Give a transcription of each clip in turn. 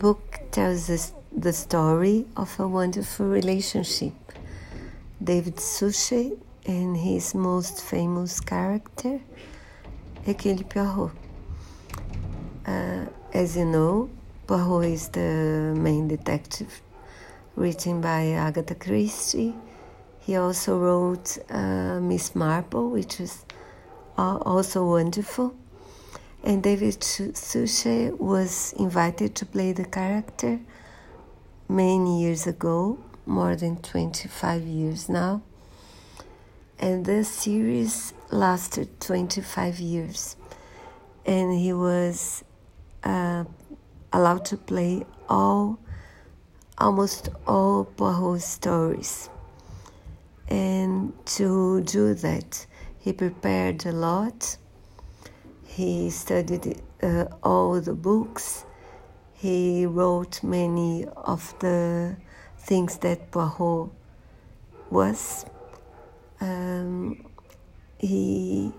book tells us the story of a wonderful relationship. David Suchet and his most famous character, Hercule Poirot. Uh, as you know, Poirot is the main detective, written by Agatha Christie. He also wrote uh, Miss Marple, which is also wonderful. And David Suchet was invited to play the character many years ago, more than 25 years now. And the series lasted 25 years. And he was uh, allowed to play all, almost all Poirot stories. And to do that, he prepared a lot. He studied uh, all the books. He wrote many of the things that Poirot was. Um, he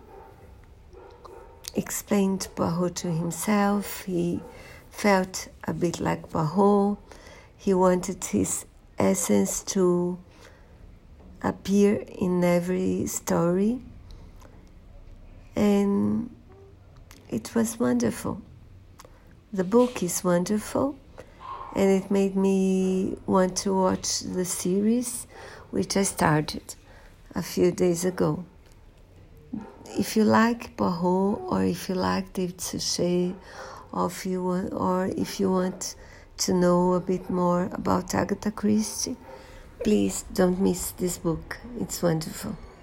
explained Poirot to himself. He felt a bit like Poirot. He wanted his essence to appear in every story. And it was wonderful. The book is wonderful, and it made me want to watch the series, which I started a few days ago. If you like Poirot, or if you like David Suchet, or if you want, or if you want to know a bit more about Agatha Christie, please don't miss this book. It's wonderful.